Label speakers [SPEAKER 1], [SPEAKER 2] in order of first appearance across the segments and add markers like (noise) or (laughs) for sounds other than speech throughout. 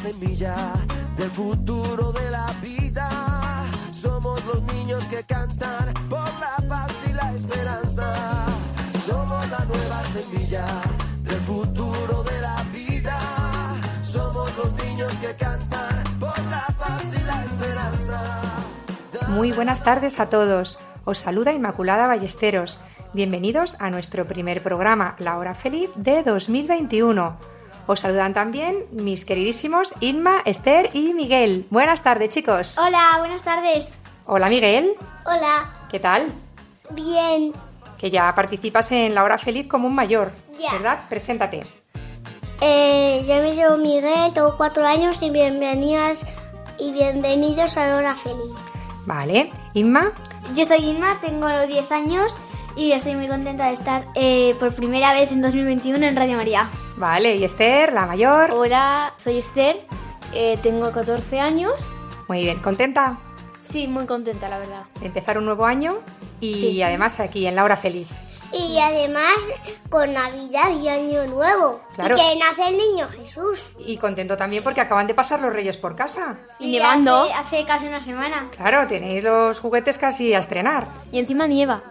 [SPEAKER 1] semilla del futuro de la vida. Somos los niños que cantan por la paz y la esperanza. Somos la nueva semilla del futuro de la vida. Somos los niños que cantan por la paz y la esperanza.
[SPEAKER 2] Muy buenas tardes a todos. Os saluda Inmaculada Ballesteros. Bienvenidos a nuestro primer programa, La Hora Feliz de 2021. Os saludan también mis queridísimos Inma, Esther y Miguel. Buenas tardes, chicos.
[SPEAKER 3] Hola, buenas tardes.
[SPEAKER 2] Hola, Miguel.
[SPEAKER 3] Hola,
[SPEAKER 2] ¿Qué tal?
[SPEAKER 3] bien.
[SPEAKER 2] Que ya participas en La Hora Feliz como un mayor,
[SPEAKER 3] Ya.
[SPEAKER 2] ¿verdad? Preséntate.
[SPEAKER 3] Eh, yo me llamo Miguel, tengo cuatro años y bienvenidas y bienvenidos a la hora feliz.
[SPEAKER 2] Vale. Inma,
[SPEAKER 4] Yo soy Inma, tengo 10 años y estoy muy contenta de estar eh, por primera vez en 2021 en Radio María.
[SPEAKER 2] Vale. Y Esther, la mayor.
[SPEAKER 4] Hola, soy Esther, eh, tengo 14 años.
[SPEAKER 2] Muy bien. ¿Contenta
[SPEAKER 4] Sí, muy contenta, la verdad.
[SPEAKER 2] de empezar un nuevo año? Y
[SPEAKER 4] Sí.
[SPEAKER 2] además aquí en La Hora Feliz.
[SPEAKER 3] Y además con Navidad y Año Nuevo.
[SPEAKER 2] Claro.
[SPEAKER 3] Que nace el niño Jesús.
[SPEAKER 2] Y contento también porque acaban de pasar los Reyes por casa.
[SPEAKER 4] Y nevando.
[SPEAKER 3] hace-
[SPEAKER 4] Hace, casi una semana.
[SPEAKER 2] Claro, tenéis los juguetes casi a estrenar.
[SPEAKER 4] Y encima nieva.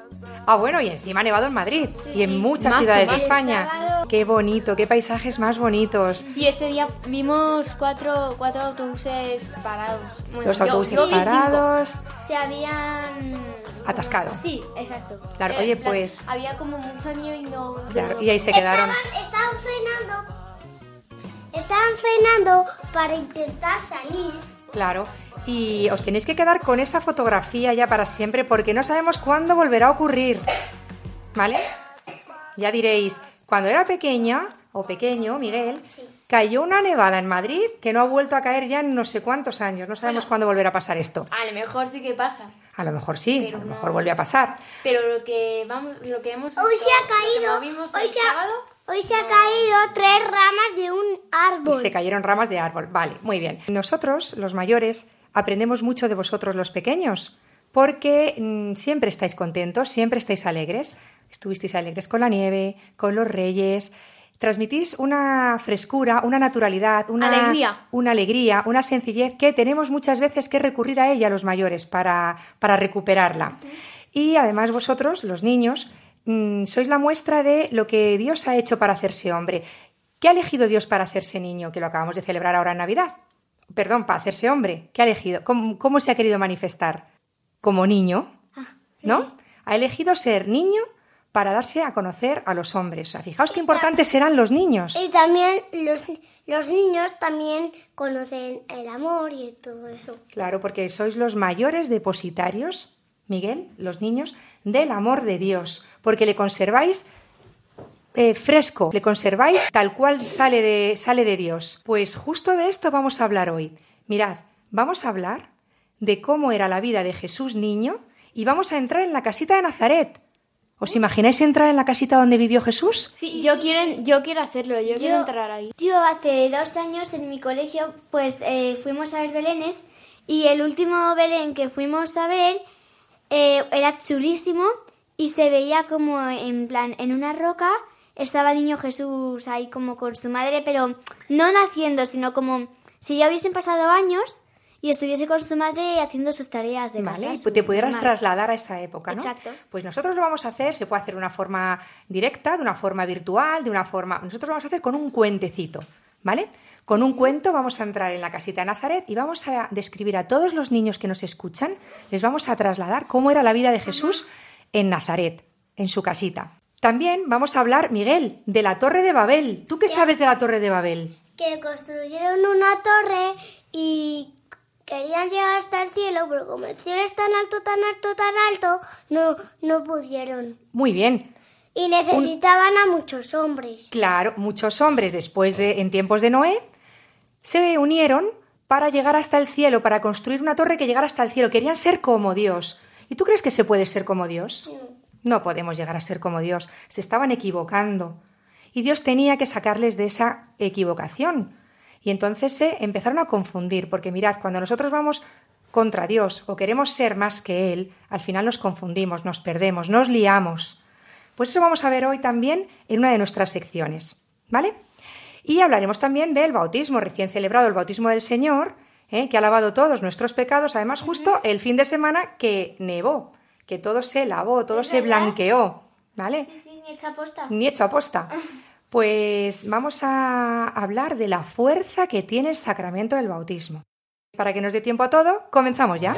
[SPEAKER 2] Ah, bueno, y encima ha nevado en Madrid y en
[SPEAKER 4] sí.
[SPEAKER 2] muchas
[SPEAKER 4] Mazo,
[SPEAKER 2] ciudades de. España. Qué bonito, qué paisajes más bonitos.
[SPEAKER 4] Sí, este día vimos cuatro, cuatro autobuses parados. Bueno,
[SPEAKER 2] Los
[SPEAKER 4] yo-
[SPEAKER 2] autobuses
[SPEAKER 4] yo
[SPEAKER 2] parados,
[SPEAKER 4] Se habían...
[SPEAKER 2] atascados.
[SPEAKER 4] Sí, exacto.
[SPEAKER 2] Claro,
[SPEAKER 4] Eh,
[SPEAKER 2] oye, pues-
[SPEAKER 4] Había como mucha nieve y no...
[SPEAKER 2] Claro, y ahí se quedaron.
[SPEAKER 3] Estaban, estaban frenando. Estaban frenando para intentar salir.
[SPEAKER 2] Claro. Y os tenéis que quedar con esa fotografía ya para siempre porque no sabemos cuándo volverá a ocurrir. ¿Vale? Ya diréis, cuando era pequeña o pequeño, Miguel, cayó una nevada en Madrid que no ha vuelto a caer ya en no sé cuántos años. No sabemos cuándo volverá a pasar esto.
[SPEAKER 4] A lo mejor sí que pasa.
[SPEAKER 2] A lo mejor sí, a lo mejor vuelve a pasar.
[SPEAKER 4] Pero lo que vamos, lo que hemos
[SPEAKER 3] Hoy
[SPEAKER 4] visto-
[SPEAKER 3] se ha caído.
[SPEAKER 4] vimos
[SPEAKER 3] Hoy
[SPEAKER 4] el
[SPEAKER 3] se ha,
[SPEAKER 4] sábado,
[SPEAKER 3] hoy se ha caído tres ramas de un
[SPEAKER 2] Y
[SPEAKER 3] árbol.
[SPEAKER 2] se cayeron ramas de árbol. Vale, muy bien. Nosotros, los mayores, aprendemos mucho de vosotros, los pequeños, porque mm, siempre estáis contentos, siempre estáis alegres. Estuvisteis alegres con la nieve, con los reyes. Transmitís una frescura, una naturalidad, una
[SPEAKER 4] Alegría.
[SPEAKER 2] una alegría, una sencillez que tenemos muchas veces que recurrir a ella los mayores para, para recuperarla. Y además vosotros, los niños, mm, sois la muestra de lo que Dios ha hecho para hacerse hombre. ¿Qué ha elegido Dios para hacerse niño? Que lo acabamos de celebrar ahora en Navidad. Perdón, para hacerse hombre. ¿Qué ha elegido? ¿Cómo, cómo se ha querido manifestar? Como niño, ¿no? Ha elegido ser niño para darse a conocer a los hombres. O sea, fijaos qué importantes serán los niños.
[SPEAKER 3] Y también los, los niños también conocen el amor y todo eso.
[SPEAKER 2] Claro, porque sois los mayores depositarios, Miguel, los niños, del amor de Dios, porque le conserváis eh, fresco, le conserváis tal cual sale de, sale de Dios. Pues justo de esto vamos a hablar hoy. Mirad, vamos a hablar de cómo era la vida de Jesús niño y vamos a entrar en la casita de Nazaret. ¿Os imagináis entrar en la casita donde vivió Jesús?
[SPEAKER 4] Sí, yo, quiero, yo quiero hacerlo, yo, quiero
[SPEAKER 3] Yo-
[SPEAKER 4] entrar ahí.
[SPEAKER 3] Yo hace dos años en mi colegio
[SPEAKER 4] Pues eh, fuimos a ver Belénes y el último Belén que fuimos a ver eh, era chulísimo y se veía como en plan en una roca estaba el niño Jesús ahí como con su madre, pero no naciendo, sino como si ya hubiesen pasado años y estuviese con su madre haciendo sus tareas de
[SPEAKER 2] Vale,
[SPEAKER 4] casa,
[SPEAKER 2] te pudieras trasladar a esa época, ¿no?
[SPEAKER 4] Exacto.
[SPEAKER 2] Pues nosotros lo vamos a hacer, se puede hacer de una forma directa, de una forma virtual, de una forma... Nosotros lo vamos a hacer con un cuentecito, ¿vale? Con un cuento vamos a entrar en la casita de Nazaret y vamos a describir a todos los niños que nos escuchan, les vamos a trasladar cómo era la vida de Jesús en Nazaret, en su casita. También vamos a hablar, Miguel, de la Torre de Babel. ¿Tú qué sabes de la Torre de Babel?
[SPEAKER 3] que construyeron una torre y querían llegar hasta el cielo, pero como el cielo es tan alto, tan alto, tan alto, no, no pudieron.
[SPEAKER 2] Muy bien.
[SPEAKER 3] Y necesitaban a muchos hombres.
[SPEAKER 2] Claro, muchos hombres después de en tiempos de Noé se unieron para llegar hasta el cielo, para construir una torre que llegara hasta el cielo. Querían ser como Dios. ¿Y tú crees que se puede ser como Dios? No podemos llegar a ser como Dios. Se estaban equivocando. Y Dios tenía que sacarles de esa equivocación. Y entonces se empezaron a confundir, porque mirad, cuando nosotros vamos contra Dios o queremos ser más que Él, al final nos confundimos, nos perdemos, nos liamos. Pues eso vamos a ver hoy también en una de nuestras secciones, ¿vale? Y hablaremos también del bautismo, recién celebrado el bautismo del Señor, ¿eh? que ha lavado todos nuestros pecados, además justo el fin de semana que nevó, que todo se lavó, todo se blanqueó, ¿vale?
[SPEAKER 4] Sí, sí, ni hecha posta.
[SPEAKER 2] Ni hecho aposta. (laughs) Pues vamos a hablar de la fuerza que tiene el sacramento del bautismo. Para que nos dé tiempo a todo, comenzamos ya.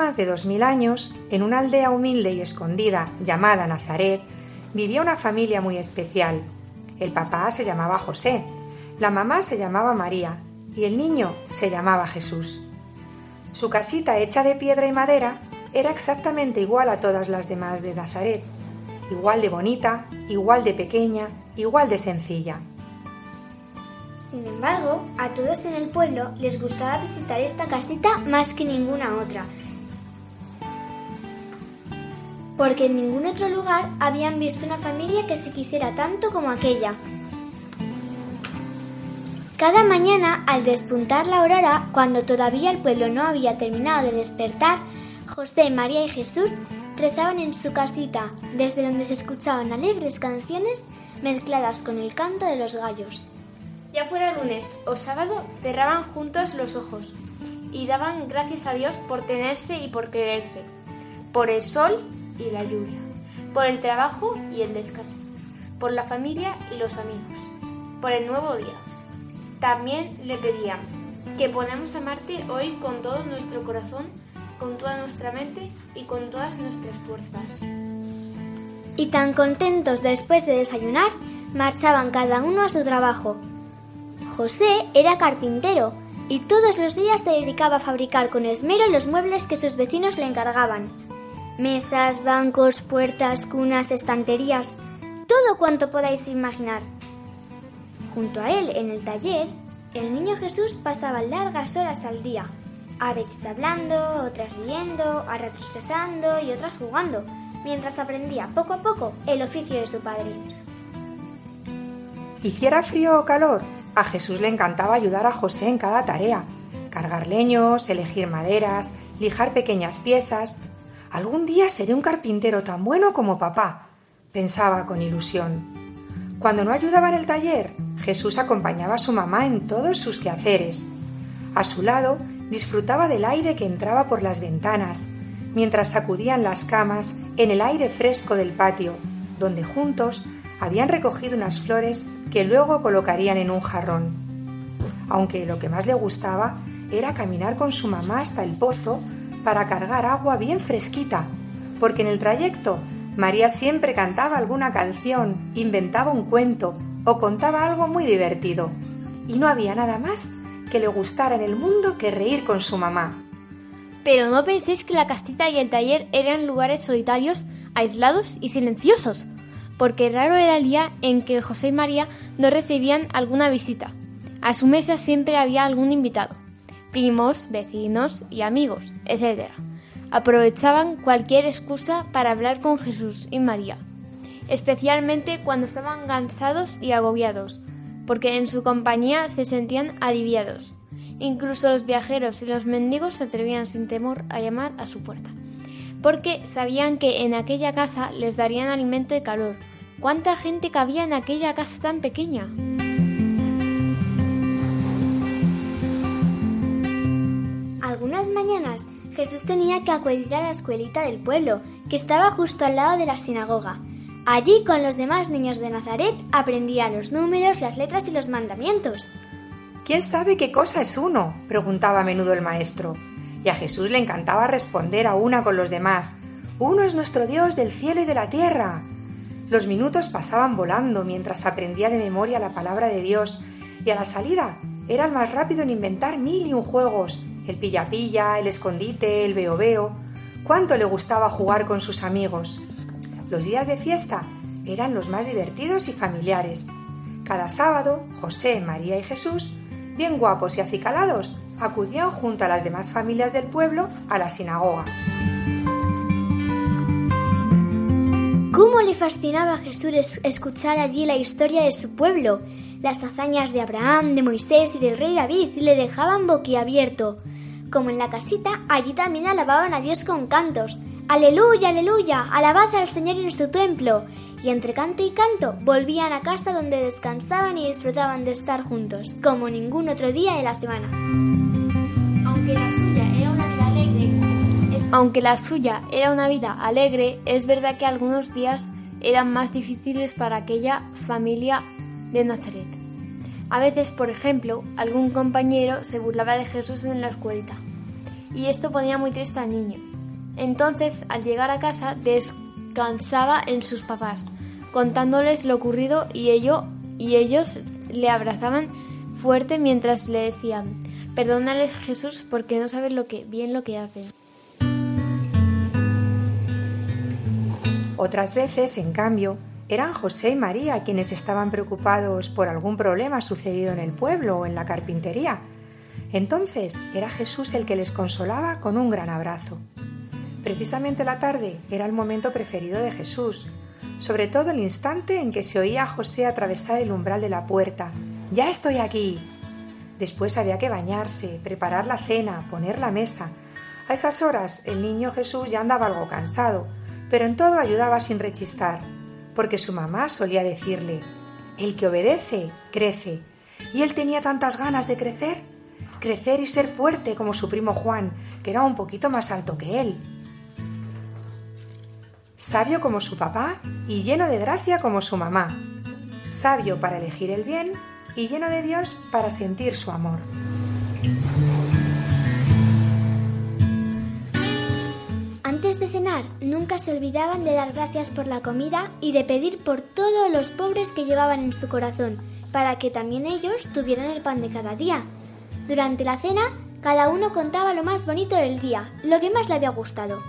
[SPEAKER 2] Más de dos mil años, en una aldea humilde y escondida llamada Nazaret, vivía una familia muy especial. El papá se llamaba José, la mamá se llamaba María y el niño se llamaba Jesús. Su casita hecha de piedra y madera era exactamente igual a todas las demás de Nazaret, igual de bonita, igual de pequeña, igual de sencilla.
[SPEAKER 4] Sin embargo, a todos en el pueblo les gustaba visitar esta casita más que ninguna otra. Porque en ningún otro lugar habían visto una familia que se quisiera tanto como aquella. Cada mañana, al despuntar la aurora, cuando todavía el pueblo no había terminado de despertar, José, María y Jesús rezaban en su casita, desde donde se escuchaban alegres canciones mezcladas con el canto de los gallos.
[SPEAKER 5] Ya fuera lunes o sábado, cerraban juntos los ojos y daban gracias a Dios por tenerse y por quererse, por el sol y la lluvia, por el trabajo y el descanso, por la familia y los amigos, por el nuevo día. También le pedían que podamos amarte hoy con todo nuestro corazón, con toda nuestra mente y con todas nuestras fuerzas.
[SPEAKER 4] Y tan contentos después de desayunar, marchaban cada uno a su trabajo. José era carpintero y todos los días se dedicaba a fabricar con esmero los muebles que sus vecinos le encargaban. Mesas, bancos, puertas, cunas, estanterías, todo cuanto podáis imaginar. Junto a él, en el taller, el niño Jesús pasaba largas horas al día, a veces hablando, otras riendo, a ratos rezando y otras jugando, mientras aprendía poco a poco el oficio de su padre.
[SPEAKER 2] Hiciera frío o calor, a Jesús le encantaba ayudar a José en cada tarea. Cargar leños, elegir maderas, lijar pequeñas piezas. Algún día seré un carpintero tan bueno como papá, pensaba con ilusión. Cuando no ayudaba en el taller, Jesús acompañaba a su mamá en todos sus quehaceres. A su lado disfrutaba del aire que entraba por las ventanas, mientras sacudían las camas en el aire fresco del patio, donde juntos habían recogido unas flores que luego colocarían en un jarrón. Aunque lo que más le gustaba era caminar con su mamá hasta el pozo para cargar agua bien fresquita, porque en el trayecto María siempre cantaba alguna canción, inventaba un cuento o contaba algo muy divertido. Y no había nada más que le gustara en el mundo que reír con su mamá.
[SPEAKER 5] Pero no penséis que la castita y el taller eran lugares solitarios, aislados y silenciosos, porque raro era el día en que José y María no recibían alguna visita. A su mesa siempre había algún invitado, primos, vecinos y amigos, etc. Aprovechaban cualquier excusa para hablar con Jesús y María, especialmente cuando estaban cansados y agobiados, porque en su compañía se sentían aliviados. Incluso los viajeros y los mendigos se atrevían sin temor a llamar a su puerta, porque sabían que en aquella casa les darían alimento y calor. ¿Cuánta gente cabía en aquella casa tan pequeña?
[SPEAKER 4] Mañanas Jesús tenía que acudir a la escuelita del pueblo, que estaba justo al lado de la sinagoga. Allí, con los demás niños de Nazaret, aprendía los números, las letras y los mandamientos.
[SPEAKER 2] ¿Quién sabe qué cosa es uno? preguntaba a menudo el maestro. Y a Jesús le encantaba responder a una con los demás. Uno es nuestro Dios del cielo y de la tierra. Los minutos pasaban volando mientras aprendía de memoria la palabra de Dios, y a la salida era el más rápido en inventar mil y un juegos, el pilla-pilla, el escondite, el veo-veo. Cuánto le gustaba jugar con sus amigos. Los días de fiesta eran los más divertidos y familiares. Cada sábado, José, María y Jesús, bien guapos y acicalados, acudían junto a las demás familias del pueblo a la sinagoga.
[SPEAKER 4] ¿Cómo le fascinaba a Jesús es- escuchar allí la historia de su pueblo? Las hazañas de Abraham, de Moisés y del rey David le dejaban boquiabierto. Como en la casita, allí también alababan a Dios con cantos. Aleluya, aleluya, alabad al Señor en su templo. Y entre canto y canto volvían a casa donde descansaban y disfrutaban de estar juntos, como ningún otro día de la semana.
[SPEAKER 5] Aunque la suya era una vida alegre, aunque la suya era una vida alegre, es verdad que algunos días eran más difíciles para aquella familia de Nazaret. A veces, por ejemplo, algún compañero se burlaba de Jesús en la escuelita, y esto ponía muy triste al niño. Entonces, al llegar a casa, descansaba en sus papás, contándoles lo ocurrido y, y ellos le abrazaban fuerte mientras le decían, perdónales Jesús porque no saben lo que, bien lo que hacen.
[SPEAKER 2] Otras veces, en cambio, eran José y María quienes estaban preocupados por algún problema sucedido en el pueblo o en la carpintería. Entonces era Jesús el que les consolaba con un gran abrazo. Precisamente la tarde era el momento preferido de Jesús, sobre todo el instante en que se oía a José atravesar el umbral de la puerta. Ya estoy aquí. Después había que bañarse, preparar la cena, poner la mesa. A esas horas el niño Jesús ya andaba algo cansado, pero en todo ayudaba sin rechistar, porque su mamá solía decirle, el que obedece, crece. Y él tenía tantas ganas de crecer, crecer y ser fuerte como su primo Juan, que era un poquito más alto que él. Sabio como su papá y lleno de gracia como su mamá. Sabio para elegir el bien y lleno de Dios para sentir su amor.
[SPEAKER 4] Nunca se olvidaban de dar gracias por la comida y de pedir por todos los pobres que llevaban en su corazón, para que también ellos tuvieran el pan de cada día. Durante la cena, cada uno contaba lo más bonito del día, lo que más le había gustado.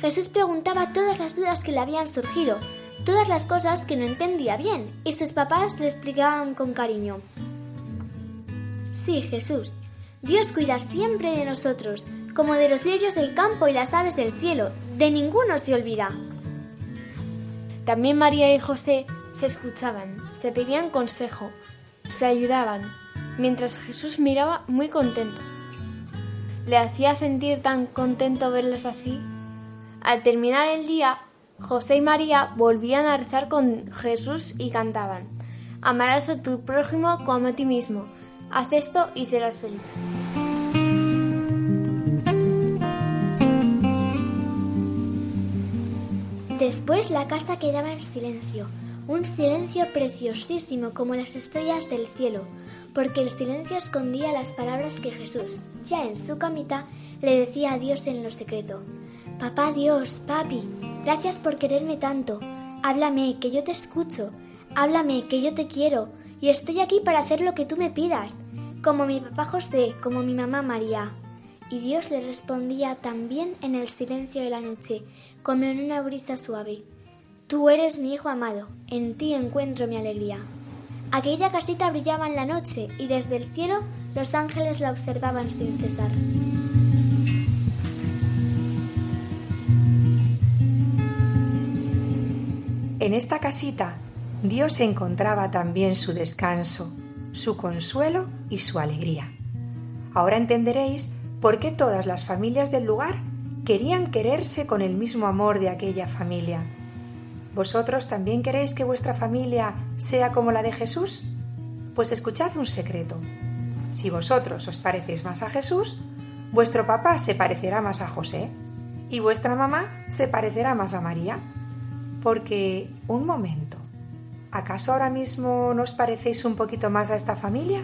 [SPEAKER 4] Jesús preguntaba todas las dudas que le habían surgido, todas las cosas que no entendía bien, y sus papás le explicaban con cariño. Sí, Jesús, Dios cuida siempre de nosotros, como de los lirios del campo y las aves del cielo, de ninguno se olvida.
[SPEAKER 5] También María y José se escuchaban, se pedían consejo, se ayudaban, mientras Jesús miraba muy contento. Le hacía sentir tan contento verlos así. Al terminar el día, José y María volvían a rezar con Jesús y cantaban, Amarás a tu prójimo como a ti mismo, haz esto y serás feliz.
[SPEAKER 4] Después la casa quedaba en silencio, un silencio preciosísimo como las estrellas del cielo, porque el silencio escondía las palabras que Jesús, ya en su camita, le decía a Dios en lo secreto. Papá Dios, papi, Gracias por quererme tanto. Háblame, que yo te escucho. Háblame, que yo te quiero. Y estoy aquí para hacer lo que tú me pidas. Como mi papá José, como mi mamá María. Y Dios le respondía también en el silencio de la noche, como en una brisa suave. Tú eres mi hijo amado, en ti encuentro mi alegría. Aquella casita brillaba en la noche y desde el cielo los ángeles la observaban sin cesar.
[SPEAKER 2] En esta casita Dios encontraba también su descanso, su consuelo y su alegría. Ahora entenderéis por qué todas las familias del lugar querían quererse con el mismo amor de aquella familia. ¿Vosotros también queréis que vuestra familia sea como la de Jesús? Pues escuchad un secreto. Si vosotros os parecéis más a Jesús, vuestro papá se parecerá más a José y vuestra mamá se parecerá más a María. Porque, un momento, ¿acaso ahora mismo nos parecéis un poquito más a esta familia?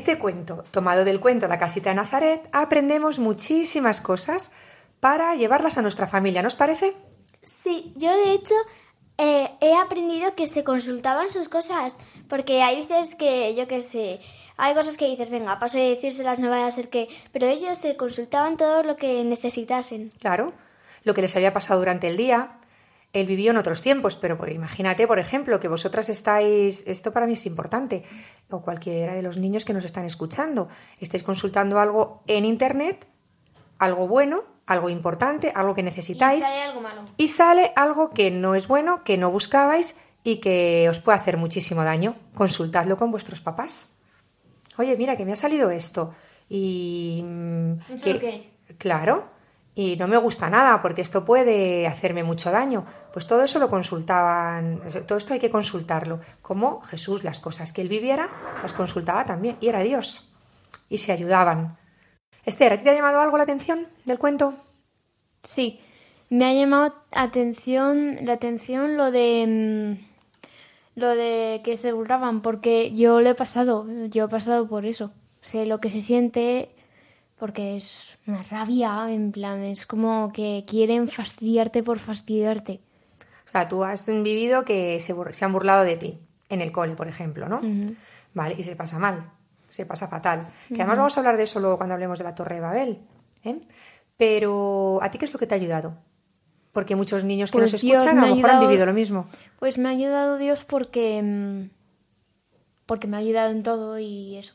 [SPEAKER 2] Este cuento, tomado del cuento La casita de Nazaret, aprendemos muchísimas cosas para llevarlas a nuestra familia, ¿nos parece?
[SPEAKER 4] Sí, yo de hecho eh, he aprendido que se consultaban sus cosas, porque hay veces que, yo qué sé, hay cosas que dices, venga, paso de decírselas, no vaya a ser que... Pero ellos se consultaban todo lo que necesitasen.
[SPEAKER 2] Claro, lo que les había pasado durante el día. Él vivió en otros tiempos, pero por- imagínate, por ejemplo, que vosotras estáis, esto para mí es importante, o cualquiera de los niños que nos están escuchando, estáis consultando algo en Internet, algo bueno, algo importante, algo que necesitáis,
[SPEAKER 5] algo malo.
[SPEAKER 2] y sale algo que no es bueno, que no buscabais y que os puede hacer muchísimo daño. Consultadlo con vuestros papás. Oye, mira, que me ha salido esto. Y. mm,
[SPEAKER 5] ¿Eso
[SPEAKER 2] que-
[SPEAKER 5] lo qué es?
[SPEAKER 2] Claro. Y no me gusta nada porque esto puede hacerme mucho daño. Pues todo eso lo consultaban, todo esto hay que consultarlo. Como Jesús, las cosas que él viviera, las consultaba también. Y era Dios. Y se ayudaban. Esther, ¿a ti te ha llamado algo la atención del cuento?
[SPEAKER 5] Sí, me ha llamado atención, la atención lo de mm, lo de que se burlaban, porque yo lo he pasado, yo he pasado por eso. Sé lo que se siente porque es una rabia, en plan, es como que quieren fastidiarte por fastidiarte.
[SPEAKER 2] O sea, tú has vivido que se, se han burlado de ti, en el cole, por ejemplo, ¿no? Vale, y se pasa mal, se pasa fatal. Que además vamos a hablar de eso luego cuando hablemos de la Torre de Babel. ¿eh? Pero, ¿a ti qué es lo que te ha ayudado? Porque muchos niños que
[SPEAKER 5] Pues
[SPEAKER 2] nos
[SPEAKER 5] Dios
[SPEAKER 2] escuchan
[SPEAKER 5] me
[SPEAKER 2] a lo mejor han
[SPEAKER 5] ayudado-
[SPEAKER 2] vivido lo mismo.
[SPEAKER 5] Pues me ha ayudado Dios porque mm, porque me ha ayudado en todo y eso.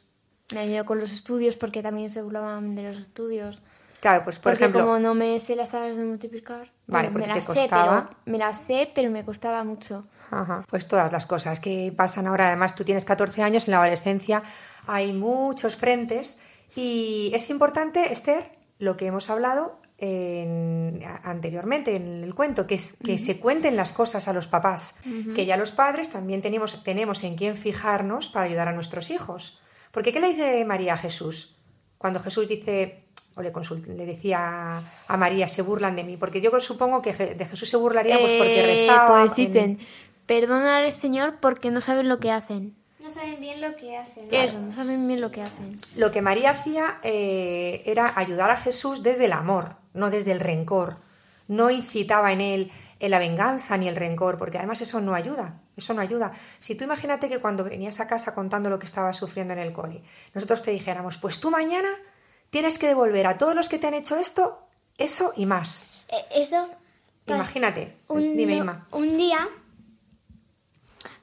[SPEAKER 5] Me ayudado con los estudios porque también se burlaban de los estudios.
[SPEAKER 2] Claro, pues por
[SPEAKER 5] porque
[SPEAKER 2] ejemplo,
[SPEAKER 5] como no me sé las tablas de multiplicar,
[SPEAKER 2] Vale,
[SPEAKER 5] bueno,
[SPEAKER 2] porque
[SPEAKER 5] me
[SPEAKER 2] te
[SPEAKER 5] las sé,
[SPEAKER 2] costaba.
[SPEAKER 5] pero me las sé, pero me costaba mucho.
[SPEAKER 2] Ajá, Pues todas las cosas que pasan ahora, además tú tienes 14 años, en la adolescencia hay muchos frentes y es importante, Esther, lo que hemos hablado en- anteriormente en el cuento, que es que se cuenten las cosas a los papás, que ya los padres también tenemos, tenemos en quién fijarnos para ayudar a nuestros hijos. Porque ¿qué le dice María a Jesús? Cuando Jesús dice, o le, consul- le decía a María, se burlan de mí, porque yo supongo que de Jesús se burlaría pues porque
[SPEAKER 5] Eh,
[SPEAKER 2] rezaba.
[SPEAKER 5] pues
[SPEAKER 2] en-
[SPEAKER 5] dicen, perdónale Señor porque no saben lo que hacen.
[SPEAKER 4] No saben bien lo que hacen.
[SPEAKER 5] Eso, no saben bien lo que hacen.
[SPEAKER 2] Lo que María hacía eh, era ayudar a Jesús desde el amor, no desde el rencor. No incitaba en él en la venganza ni el rencor, porque además eso no ayuda. Eso no ayuda. Si tú imagínate que cuando venías a casa contando lo que estabas sufriendo en el cole, nosotros te dijéramos, pues tú mañana tienes que devolver a todos los que te han hecho esto, eso y más.
[SPEAKER 4] Eh, eso. pas-
[SPEAKER 2] Imagínate.
[SPEAKER 4] Un,
[SPEAKER 2] Dime, Inma.
[SPEAKER 4] un día.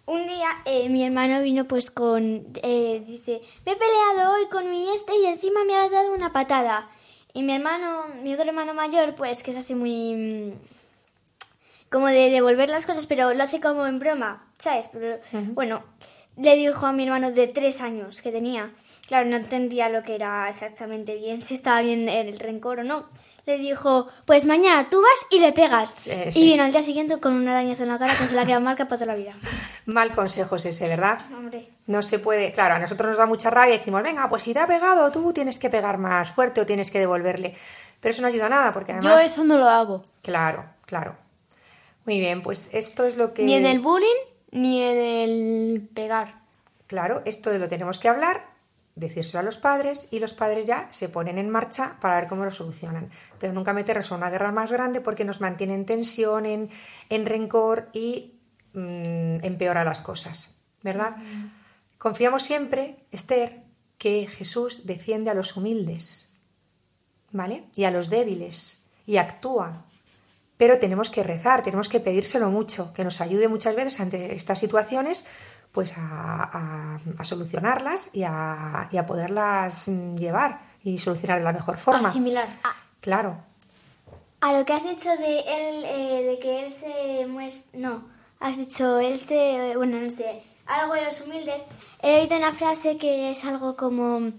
[SPEAKER 4] Un día eh, mi hermano vino pues con... eh, dice, me he peleado hoy con mi este y encima me ha dado una patada. Y mi hermano, mi otro hermano mayor, pues que es así muy... como de devolver las cosas, pero lo hace como en broma, ¿sabes? Pero, Bueno, le dijo a mi hermano de tres años que tenía. Claro, no entendía lo que era exactamente bien, si estaba bien el rencor o no. Le dijo, pues mañana tú vas y le pegas.
[SPEAKER 2] Sí,
[SPEAKER 4] y vino al día siguiente con una arañazo en la cara que se la queda marca para toda la vida. (laughs)
[SPEAKER 2] Mal consejo es ese, ¿verdad?
[SPEAKER 4] Hombre.
[SPEAKER 2] No se puede, claro, a nosotros nos da mucha rabia y decimos, venga, pues si te ha pegado tú tienes que pegar más fuerte o tienes que devolverle. Pero eso no ayuda a nada porque
[SPEAKER 5] Yo
[SPEAKER 2] además...
[SPEAKER 5] eso no lo hago.
[SPEAKER 2] Claro, claro. Muy bien, pues esto es lo que...
[SPEAKER 4] Ni en el bullying, ni en el pegar.
[SPEAKER 2] Claro, esto lo tenemos que hablar, decírselo a los padres y los padres ya se ponen en marcha para ver cómo lo solucionan. Pero nunca meternos en una guerra más grande porque nos mantiene en tensión, en, en rencor y mm, empeora las cosas, ¿verdad? Confiamos siempre, Esther, que Jesús defiende a los humildes, ¿vale? Y a los débiles y actúa. Pero tenemos que rezar, tenemos que pedírselo mucho, que nos ayude muchas veces ante estas situaciones pues a, a- a solucionarlas y a, y a poderlas mm, llevar y solucionar de la mejor forma.
[SPEAKER 5] Asimilar.
[SPEAKER 2] Claro.
[SPEAKER 4] A lo que has dicho de él, eh, de que él se muestra... No, has dicho él se... Bueno, no sé, algo de los humildes. He oído una frase que es algo como...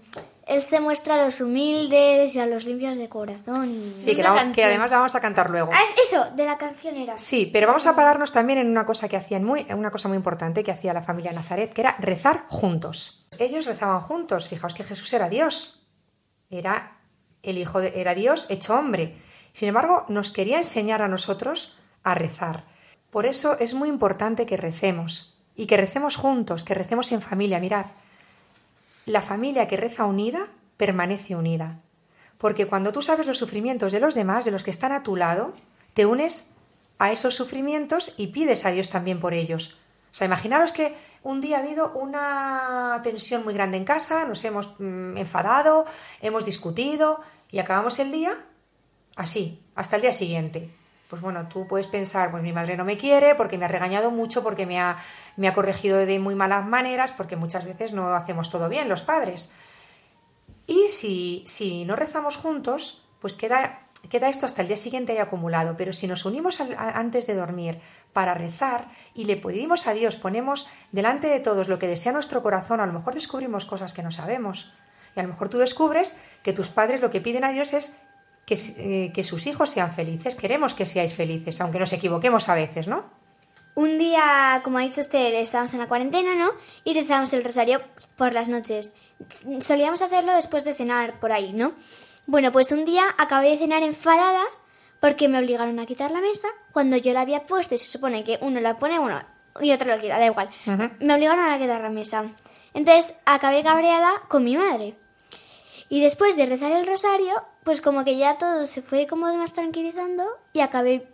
[SPEAKER 4] Él se muestra a los humildes y a los limpios de corazón. y-
[SPEAKER 2] Sí, que, la- que además la vamos a cantar luego.
[SPEAKER 4] Ah, es eso, de la canción era.
[SPEAKER 2] Sí, pero vamos a pararnos también en una cosa que hacían muy, en una cosa muy importante que hacía la familia Nazaret, que era rezar juntos. Ellos rezaban juntos. Fijaos que Jesús era Dios, era el hijo de, era Dios hecho hombre. Sin embargo, nos quería enseñar a nosotros a rezar. Por eso es muy importante que recemos y que recemos juntos, que recemos en familia. Mirad, la familia que reza unida permanece unida. Porque cuando tú sabes los sufrimientos de los demás, de los que están a tu lado, te unes a esos sufrimientos y pides a Dios también por ellos. O sea, imaginaros que un día ha habido una tensión muy grande en casa, nos hemos mm, enfadado, hemos discutido y acabamos el día así, hasta el día siguiente. Pues bueno, tú puedes pensar, pues mi madre no me quiere porque me ha regañado mucho, porque me ha, me ha corregido de muy malas maneras, porque muchas veces no hacemos todo bien los padres. Y si, si no rezamos juntos, pues queda, queda esto hasta el día siguiente ahí acumulado. Pero si nos unimos antes de dormir para rezar y le pedimos a Dios, ponemos delante de todos lo que desea nuestro corazón, a lo mejor descubrimos cosas que no sabemos. Y a lo mejor tú descubres que tus padres lo que piden a Dios es que, eh, que sus hijos sean felices. Queremos que seáis felices, aunque nos equivoquemos a veces, ¿no?
[SPEAKER 4] Un día, como ha dicho Esther, estábamos en la cuarentena, ¿no? Y rezábamos el rosario por las noches. Solíamos hacerlo después de cenar por ahí, ¿no? Bueno, pues un día acabé de cenar enfadada porque me obligaron a quitar la mesa cuando yo la había puesto y se supone que uno la pone uno y otro lo quita, da igual. Me obligaron a quitar la mesa. Entonces acabé cabreada con mi madre. Y después de rezar el rosario, pues como que ya todo se fue como más tranquilizando y acabé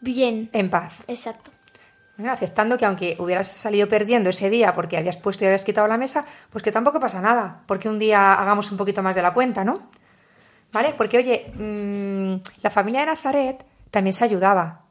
[SPEAKER 4] bien.
[SPEAKER 2] En paz.
[SPEAKER 4] Exacto.
[SPEAKER 2] Bueno, aceptando que aunque hubieras salido perdiendo ese día porque habías puesto y habías quitado la mesa, pues que tampoco pasa nada, porque un día hagamos un poquito más de la cuenta, ¿no? ¿Vale? Porque, oye, mm, la familia de Nazaret también se ayudaba,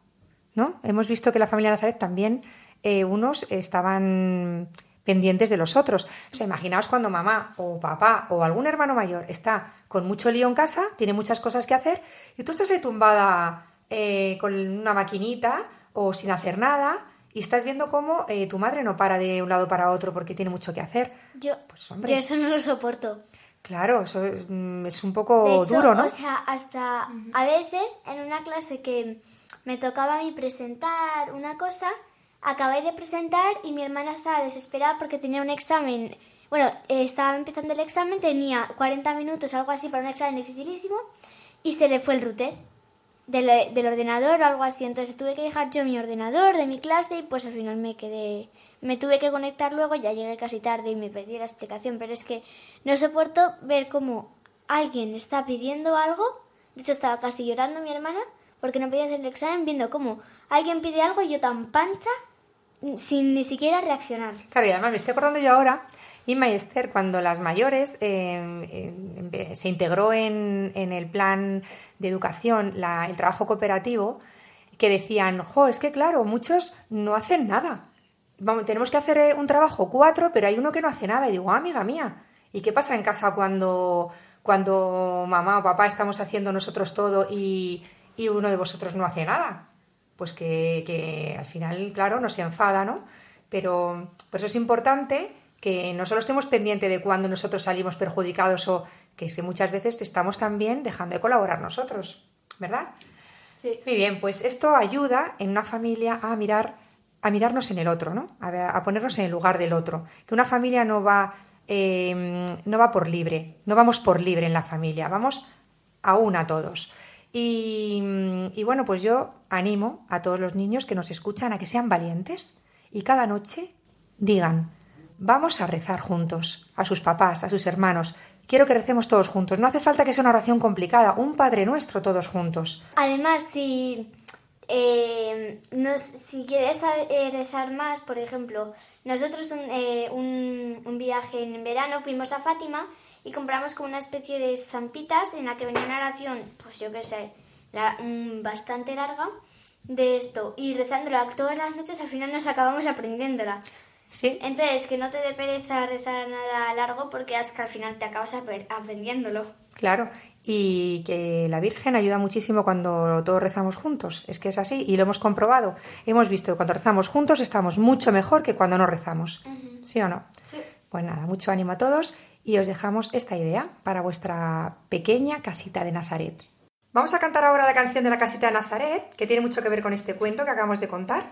[SPEAKER 2] ¿no? Hemos visto que la familia de Nazaret también, eh, unos estaban pendientes de los otros. O sea, imaginaos cuando mamá o papá o algún hermano mayor está con mucho lío en casa, tiene muchas cosas que hacer, y tú estás ahí tumbada eh, con una maquinita o sin hacer nada, y estás viendo cómo eh, tu madre no para de un lado para otro porque tiene mucho que hacer.
[SPEAKER 4] Yo,
[SPEAKER 2] Pues, hombre.
[SPEAKER 4] yo eso no lo soporto.
[SPEAKER 2] Claro, eso es, mm, es un poco
[SPEAKER 4] De hecho,
[SPEAKER 2] duro, ¿no?
[SPEAKER 4] o sea, hasta a veces en una clase que me tocaba a mí presentar una cosa, acabé de presentar y mi hermana estaba desesperada porque tenía un examen. Bueno, estaba empezando el examen, tenía 40 minutos, algo así, para un examen dificilísimo y se le fue el router del, del ordenador o algo así. Entonces tuve que dejar yo mi ordenador de mi clase y pues al final me quedé. Me tuve que conectar luego, ya llegué casi tarde y me perdí la explicación. Pero es que no soporto ver cómo alguien está pidiendo algo. De hecho, estaba casi llorando mi hermana porque no podía hacer el examen, viendo cómo alguien pide algo y yo tan pancha sin ni siquiera reaccionar.
[SPEAKER 2] Claro, y además me estoy acordando yo ahora, y Esther, cuando las mayores eh, se integró en, en el plan de educación el trabajo cooperativo, que decían, jo, es que claro, muchos no hacen nada. Vamos, tenemos que hacer eh, un trabajo cuatro, pero hay uno que no hace nada. Y digo, "Ah, amiga mía, ¿y qué pasa en casa cuando, cuando mamá o papá estamos haciendo nosotros todo y, y uno de vosotros no hace nada? Pues que, que al final, claro, nos enfada, ¿no? Pero por eso es importante que no solo estemos pendientes de cuando nosotros salimos perjudicados o que es que muchas veces estamos también dejando de colaborar nosotros, ¿verdad?
[SPEAKER 5] Sí.
[SPEAKER 2] Muy bien, pues esto ayuda en una familia a mirar, a mirarnos en el otro, ¿no? A, ver- a ponernos en el lugar del otro. Que una familia no va, eh, no va por libre, no vamos por libre en la familia, vamos a una todos. Y, mm, y bueno, pues yo animo a todos los niños que nos escuchan a que sean valientes y cada noche digan, vamos a rezar juntos, a sus papás, a sus hermanos. Quiero que recemos todos juntos. No hace falta que sea una oración complicada, un Padre Nuestro todos juntos.
[SPEAKER 4] Además, si, eh, nos- si quieres eh, rezar más, por ejemplo, nosotros un, eh, un- un viaje en verano fuimos a Fátima y compramos como una especie de estampitas en la que venía una oración, pues yo qué sé, la- mm, bastante larga de esto y rezándola todas las noches al final nos acabamos aprendiéndola.
[SPEAKER 2] Sí,
[SPEAKER 4] Entonces, que no te dé pereza rezar nada largo porque es que al final te acabas apre- aprendiéndolo.
[SPEAKER 2] claro. Y que la Virgen ayuda muchísimo cuando todos rezamos juntos. Es que es así y lo hemos comprobado. Hemos visto que cuando rezamos juntos estamos mucho mejor que cuando no rezamos. ¿Sí o no?
[SPEAKER 4] Sí.
[SPEAKER 2] Pues nada, mucho ánimo a todos y os dejamos esta idea para vuestra pequeña casita de Nazaret. Vamos a cantar ahora la canción de la casita de Nazaret, que tiene mucho que ver con este cuento que acabamos de contar,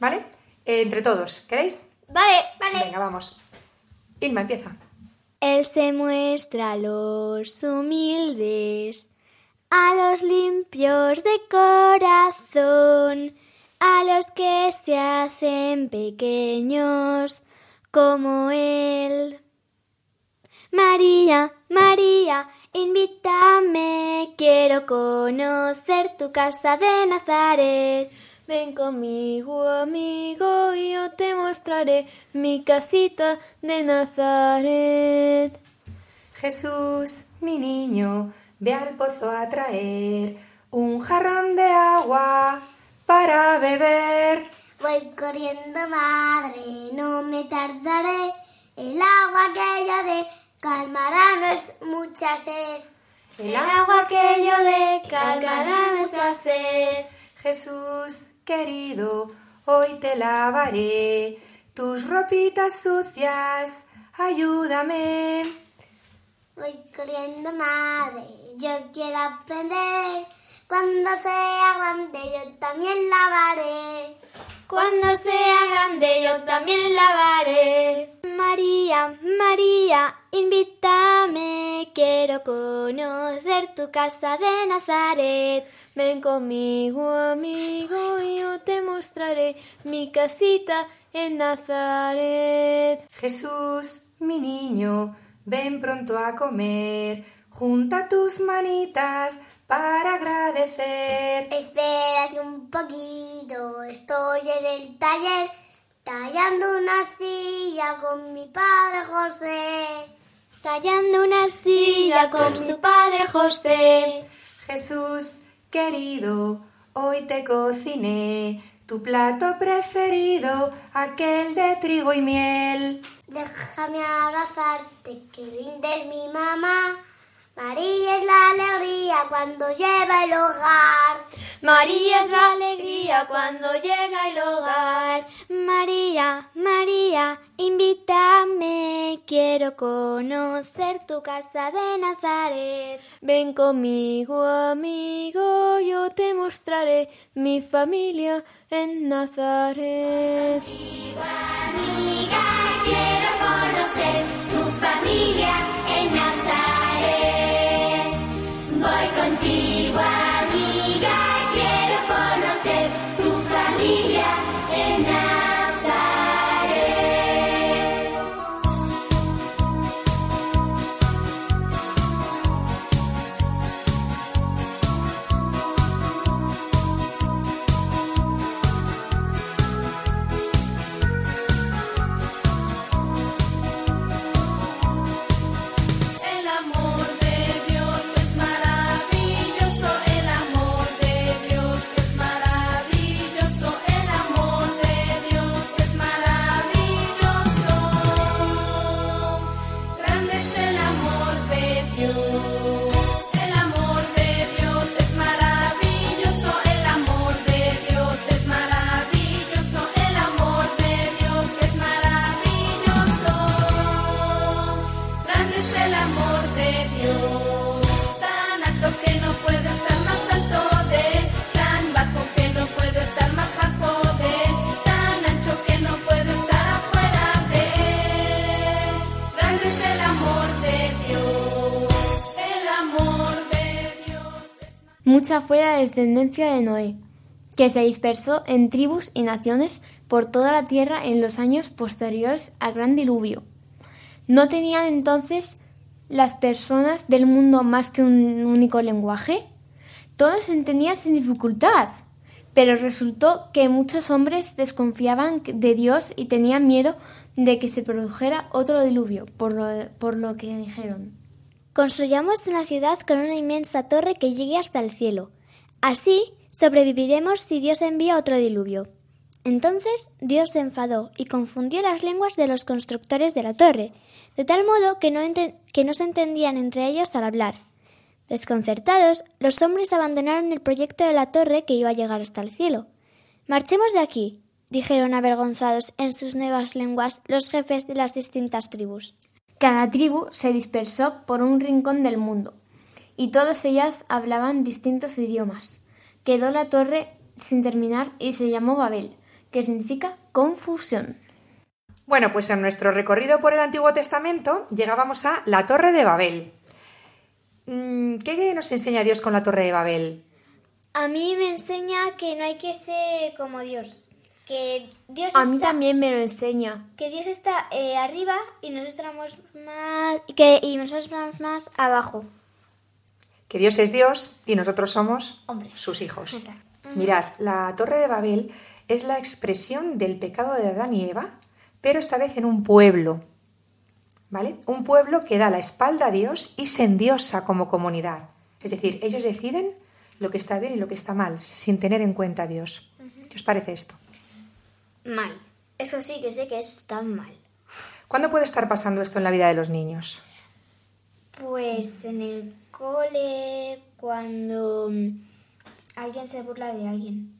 [SPEAKER 2] ¿vale? Eh, entre todos, ¿queréis?
[SPEAKER 4] Vale, vale.
[SPEAKER 2] Venga, vamos. Inma, empieza.
[SPEAKER 4] Él se muestra a los humildes, a los limpios de corazón, a los que se hacen pequeños como Él. María, María, invítame, quiero conocer tu casa de Nazaret.
[SPEAKER 5] Ven conmigo, amigo, y yo te mostraré mi casita de Nazaret.
[SPEAKER 2] Jesús, mi niño, ve al pozo a traer un jarrón de agua para beber.
[SPEAKER 3] Voy corriendo, madre, no me tardaré. El agua que yo dé calmará nues- mucha sed.
[SPEAKER 2] El
[SPEAKER 4] agua que yo dé calmará nuestra sed.
[SPEAKER 2] Jesús, querido, hoy te lavaré tus ropitas sucias. Ayúdame.
[SPEAKER 3] Voy corriendo, madre, yo quiero aprender. Cuando sea grande yo también lavaré.
[SPEAKER 4] Cuando sea grande yo también lavaré. María, María, invítame, quiero conocer tu casa de Nazaret.
[SPEAKER 5] Ven conmigo, amigo, y yo te mostraré mi casita en Nazaret.
[SPEAKER 2] Jesús, mi niño, ven pronto a comer. Junta tus manitas para agradecer.
[SPEAKER 3] Espérate un poquito, estoy en el taller tallando una silla con mi padre José.
[SPEAKER 4] Tallando una silla con su padre José.
[SPEAKER 2] Jesús, querido, hoy te cociné tu plato preferido, aquel de trigo y miel.
[SPEAKER 3] Déjame abrazarte, que linda es mi mamá. María es la alegría cuando lleva el hogar.
[SPEAKER 4] María es la alegría cuando llega el hogar. María, María, invítame, quiero conocer tu casa de Nazaret.
[SPEAKER 5] Ven conmigo, amigo, yo te mostraré mi familia en Nazaret.
[SPEAKER 6] Amiga, quiero conocer tu familia en Nazaret. Voy
[SPEAKER 5] de Noé, que se dispersó en tribus y naciones por toda la tierra en los años posteriores al gran diluvio. ¿No tenían entonces las personas del mundo más que un único lenguaje? Todos entendían sin dificultad, pero resultó que muchos hombres desconfiaban de Dios y tenían miedo de que se produjera otro diluvio, por lo, por lo que dijeron.
[SPEAKER 4] Construyamos una ciudad con una inmensa torre que llegue hasta el cielo. Así sobreviviremos si Dios envía otro diluvio. Entonces Dios se enfadó y confundió las lenguas de los constructores de la torre, de tal modo que no, que no se entendían entre ellos al hablar. Desconcertados, los hombres abandonaron el proyecto de la torre que iba a llegar hasta el cielo. Marchemos de aquí, dijeron avergonzados en sus nuevas lenguas los jefes de las distintas tribus.
[SPEAKER 5] Cada tribu se dispersó por un rincón del mundo, y todas ellas hablaban distintos idiomas. Quedó la torre sin terminar y se llamó Babel, que significa confusión.
[SPEAKER 2] Bueno, pues en nuestro recorrido por el Antiguo Testamento llegábamos a la Torre de Babel. Mm, ¿Qué nos enseña Dios con la Torre de Babel?
[SPEAKER 4] A mí me enseña que no hay que ser como Dios, que Dios
[SPEAKER 5] A mí también me lo enseña.
[SPEAKER 4] que Dios está eh, arriba y nosotros estamos más que y nosotros estamos más abajo.
[SPEAKER 2] Que Dios es Dios y nosotros somos
[SPEAKER 4] Hombres.
[SPEAKER 2] sus hijos.
[SPEAKER 4] Exacto.
[SPEAKER 2] Mirad, la Torre de Babel es la expresión del pecado de Adán y Eva, pero esta vez en un pueblo. ¿Vale? Un pueblo que da la espalda a Dios y se endiosa como comunidad. Es decir, ellos deciden lo que está bien y lo que está mal, sin tener en cuenta a Dios. ¿Qué os parece esto?
[SPEAKER 4] Mal. Eso sí que sé que es tan mal.
[SPEAKER 2] ¿Cuándo puede estar pasando esto en la vida de los niños?
[SPEAKER 4] Pues en el cole cuando alguien se burla de alguien.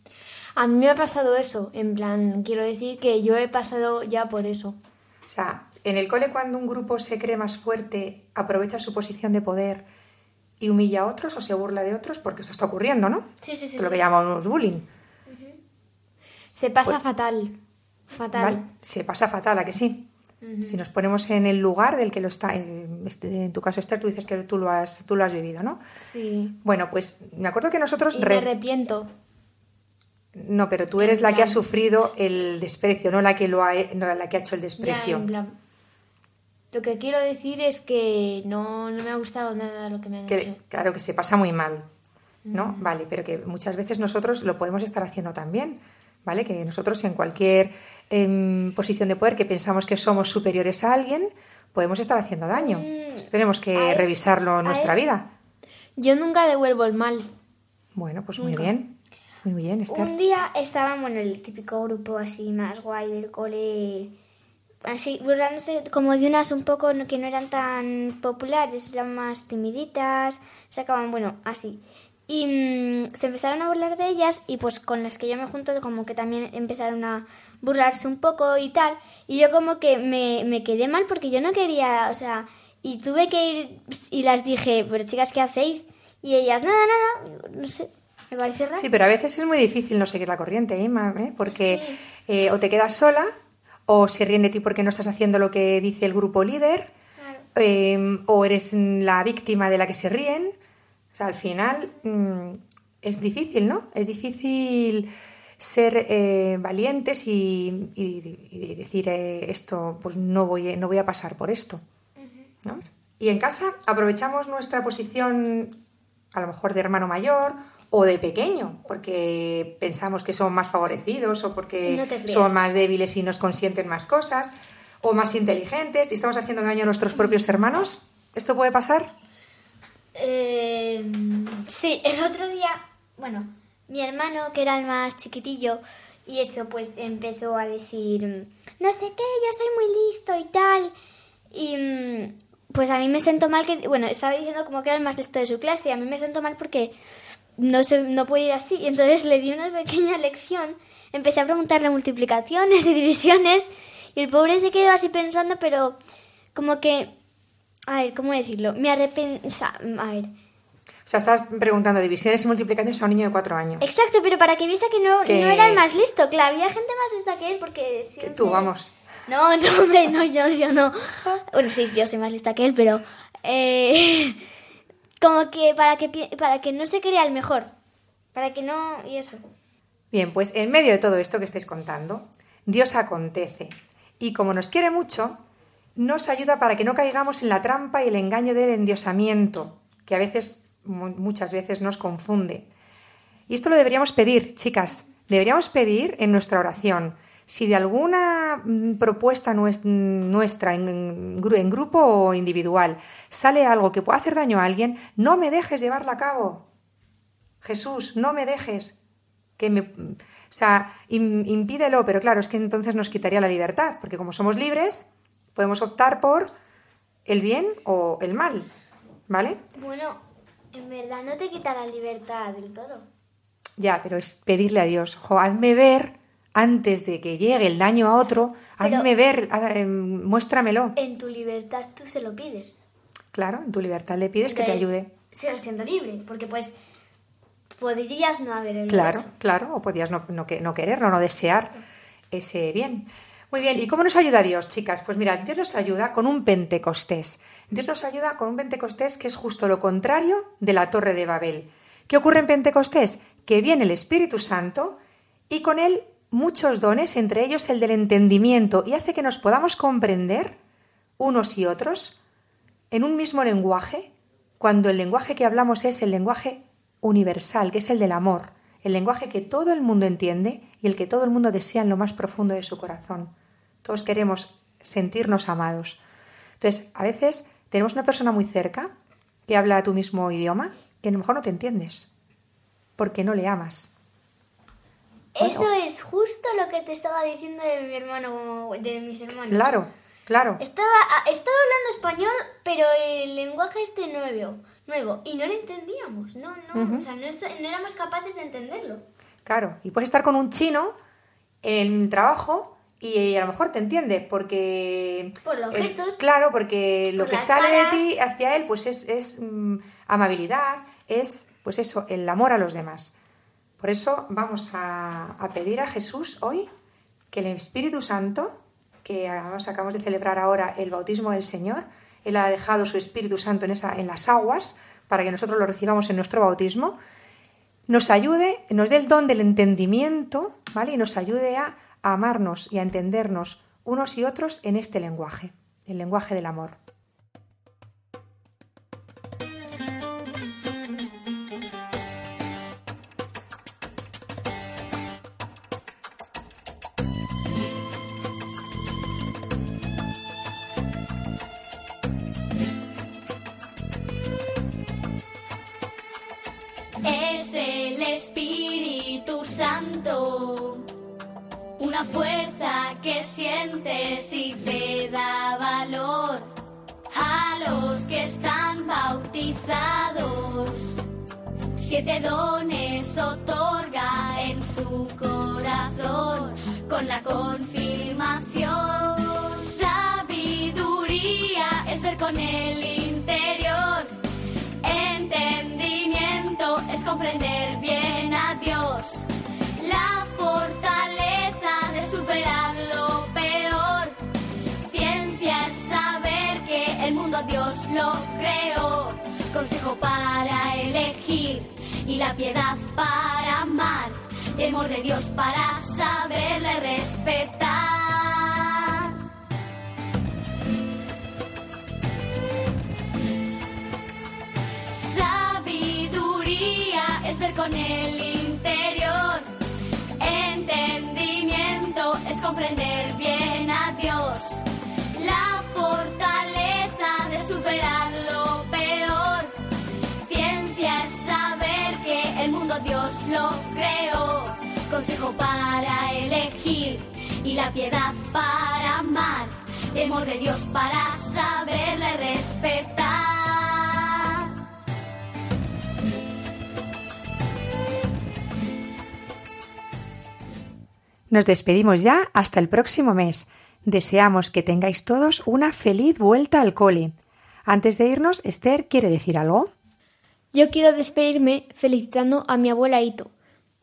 [SPEAKER 5] A mí me ha pasado eso, en plan, quiero decir que yo he pasado ya por eso.
[SPEAKER 2] O sea, en el cole cuando un grupo se cree más fuerte, aprovecha su posición de poder y humilla a otros o se burla de otros, porque eso está ocurriendo, ¿no?
[SPEAKER 4] Sí, sí, sí,
[SPEAKER 2] es lo
[SPEAKER 4] sí.
[SPEAKER 2] que llamamos bullying.
[SPEAKER 5] Se pasa
[SPEAKER 2] Pues-
[SPEAKER 5] fatal. Fatal.
[SPEAKER 2] ¿vale? Se pasa fatal, ¿a que sí? Si nos ponemos en el lugar del que lo está, este, en tu caso Esther, tú dices que tú lo has, tú lo has vivido, ¿no?
[SPEAKER 5] Sí.
[SPEAKER 2] Bueno, pues me acuerdo que nosotros...
[SPEAKER 5] Y me
[SPEAKER 2] re-
[SPEAKER 5] arrepiento.
[SPEAKER 2] No, pero tú eres la que ha sufrido el desprecio, no la que, lo ha, no la que ha hecho el
[SPEAKER 5] Ya,
[SPEAKER 2] desprecio.
[SPEAKER 5] en plan. Lo que quiero decir es que no, no me ha gustado nada lo que me han
[SPEAKER 2] que,
[SPEAKER 5] hecho.
[SPEAKER 2] claro que se pasa muy mal, ¿no? Vale, pero que muchas veces nosotros lo podemos estar haciendo también, ¿vale? Que nosotros en cualquier em, posición de poder que pensamos que somos superiores a alguien, podemos estar haciendo daño. Esto tenemos que
[SPEAKER 4] a es-
[SPEAKER 2] revisarlo en nuestra
[SPEAKER 4] es-
[SPEAKER 2] vida.
[SPEAKER 5] Yo nunca devuelvo el mal.
[SPEAKER 2] Bueno, pues muy bien. Muy bien, Esther.
[SPEAKER 4] Un día estaban, bueno, el típico grupo así más guay del cole, así, burlándose como de unas un poco que no eran tan populares, eran más timiditas, sacaban, bueno, así. Y mm, se empezaron a burlar de ellas y pues con las que yo me junto como que también empezaron a burlarse un poco y tal. Y yo como que me, me quedé mal porque yo no quería, o sea, y tuve que ir y las dije, pero chicas, ¿qué hacéis? Y ellas, nada, nada, no sé, me parece raro.
[SPEAKER 2] Sí, pero a veces es muy difícil no seguir la corriente, ¿eh? ¿Eh? Porque eh, o te quedas sola o se ríen de ti porque no estás haciendo lo que dice el grupo líder
[SPEAKER 4] Claro.
[SPEAKER 2] eh, o eres la víctima de la que se ríen. O sea, al final mm, es difícil, ¿no? Es difícil ser eh, valientes y, y- y decir eh, esto, pues no voy, no voy a pasar por esto. ¿no? Y en casa aprovechamos nuestra posición a lo mejor de hermano mayor o de pequeño, porque pensamos que somos más favorecidos o porque
[SPEAKER 4] No
[SPEAKER 2] somos más débiles y nos consienten más cosas, o más inteligentes y estamos haciendo daño a nuestros propios hermanos. ¿Esto puede pasar?
[SPEAKER 4] Eh, sí, el otro día, bueno, mi hermano, que era el más chiquitillo, y eso, pues empezó a decir, no sé qué, yo soy muy listo y tal. Y pues a mí me sentó mal que, bueno, estaba diciendo como que era el más listo de su clase, y a mí me sentó mal porque no, se, no puede ir así. Y entonces le di una pequeña lección, empecé a preguntarle multiplicaciones y divisiones, y el pobre se quedó así pensando, pero como que a ver, ¿cómo decirlo? Me arrepentí. a ver.
[SPEAKER 2] O sea, estás preguntando divisiones y multiplicaciones a un niño de cuatro años.
[SPEAKER 4] Exacto, pero para que viese que no,
[SPEAKER 2] Que-
[SPEAKER 4] no era el más listo. Claro, había gente más lista que él porque.
[SPEAKER 2] Que
[SPEAKER 4] siempre-
[SPEAKER 2] tú, vamos.
[SPEAKER 4] No, no, hombre, no, yo, yo no. Bueno, sí, yo soy más lista que él, pero. eh, (laughs) como que para que para que no se crea el mejor. Para que no y eso.
[SPEAKER 2] Bien, pues en medio de todo esto que estáis contando, Dios acontece. Y como nos quiere mucho, nos ayuda para que no caigamos en la trampa y el engaño del endiosamiento, que a veces, mu- muchas veces nos confunde. Y esto lo deberíamos pedir, chicas. Deberíamos pedir en nuestra oración. Si de alguna mm, propuesta nues- nuestra, en, en gru- en grupo o individual, sale algo que pueda hacer daño a alguien, no me dejes llevarla a cabo. Jesús, no me dejes. Que me, o sea, im- impídelo, pero claro, es que entonces nos quitaría la libertad, porque como somos libres, podemos optar por el bien o el mal, ¿vale?
[SPEAKER 4] Bueno, en verdad no te quita la libertad del todo.
[SPEAKER 2] Ya, pero es pedirle a Dios, jo, hazme ver antes de que llegue el daño a otro,
[SPEAKER 4] Pero-
[SPEAKER 2] hazme ver, em, muéstramelo.
[SPEAKER 4] En tu libertad tú se lo pides.
[SPEAKER 2] Claro, en tu libertad le pides que te ayude.
[SPEAKER 4] Sigas siendo libre, porque pues podrías no haber el
[SPEAKER 2] Claro,
[SPEAKER 4] hecho.
[SPEAKER 2] claro, o podías no, no, no quererlo, no desear ese bien. Muy bien, ¿y cómo nos ayuda Dios, chicas? Pues mira, Dios nos ayuda con un Pentecostés. Dios nos ayuda con un Pentecostés que es justo lo contrario de la Torre de Babel. ¿Qué ocurre en Pentecostés? Que viene el Espíritu Santo y con él muchos dones, entre ellos el del entendimiento, y hace que nos podamos comprender unos y otros en un mismo lenguaje, cuando el lenguaje que hablamos es el lenguaje universal, que es el del amor, el lenguaje que todo el mundo entiende y el que todo el mundo desea en lo más profundo de su corazón. Todos queremos sentirnos amados. Entonces, a veces tenemos una persona muy cerca que habla tu mismo idioma y a lo mejor no te entiendes, porque no le amas.
[SPEAKER 4] Eso es justo lo que te estaba diciendo de mi hermano, de mis hermanos.
[SPEAKER 2] Claro, claro.
[SPEAKER 4] Estaba, ah, estaba hablando español, pero el lenguaje este nuevo, nuevo, y no lo entendíamos, no, no, o sea, no, éramos capaces de entenderlo.
[SPEAKER 2] Claro, y puedes estar con un chino en el trabajo y a lo mejor te entiendes porque...
[SPEAKER 4] Por los
[SPEAKER 2] eh,
[SPEAKER 4] gestos.
[SPEAKER 2] Claro, porque lo que sale
[SPEAKER 4] caras.
[SPEAKER 2] de ti hacia él pues es, es, mm, amabilidad, es pues eso, el amor a los demás. Por eso vamos a, a pedir a Jesús hoy que el Espíritu Santo, que además acabamos de celebrar ahora el bautismo del Señor, Él ha dejado su Espíritu Santo en, esa, en las aguas para que nosotros lo recibamos en nuestro bautismo, nos ayude, nos dé el don del entendimiento, ¿vale? Y nos ayude a, a amarnos y a entendernos unos y otros en este lenguaje, el lenguaje del amor.
[SPEAKER 6] Una fuerza que sientes y te da valor a los que están bautizados. Siete dones otorga en su corazón con la confirmación. Sabiduría es ver con el interior. Entendimiento es comprender bien a Dios. Lo creó. Consejo para elegir y la piedad para amar. Temor de Dios para saberle respetar. Sabiduría es ver con el interior. Entendimiento es comprender bien lo creó. Consejo para elegir y la piedad para amar. Temor de Dios para saberle respetar.
[SPEAKER 2] Nos despedimos ya hasta el próximo mes. Deseamos que tengáis todos una feliz vuelta al cole. Antes de irnos, Esther quiere decir algo.
[SPEAKER 5] Yo quiero despedirme felicitando a mi abuela Ito,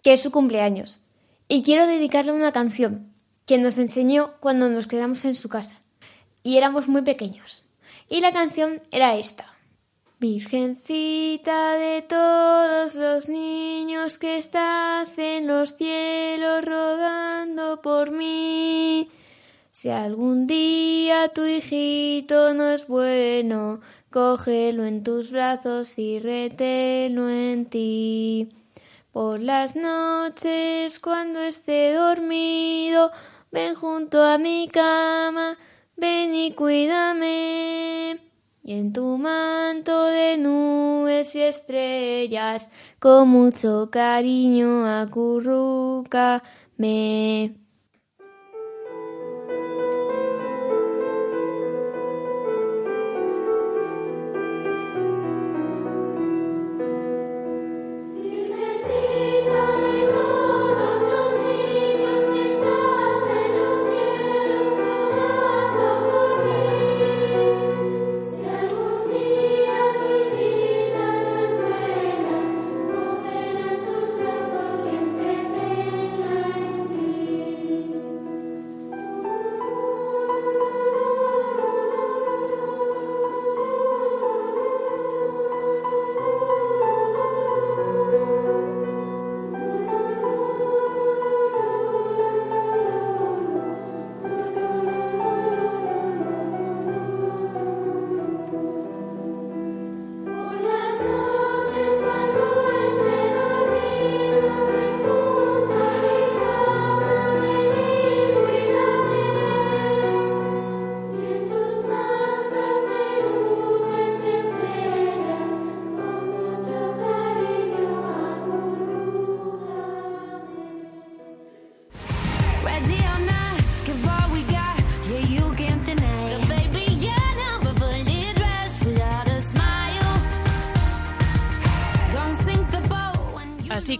[SPEAKER 5] que es su cumpleaños, y quiero dedicarle una canción que nos enseñó cuando nos quedamos en su casa y éramos muy pequeños. Y la canción era esta. Virgencita de todos los niños que estás en los cielos rogando por mí. Si algún día tu hijito no es bueno, cógelo en tus brazos y reténlo en ti. Por las noches cuando esté dormido, ven junto a mi cama, ven y cuídame. Y en tu manto de nubes y estrellas, con mucho cariño acurrúcame.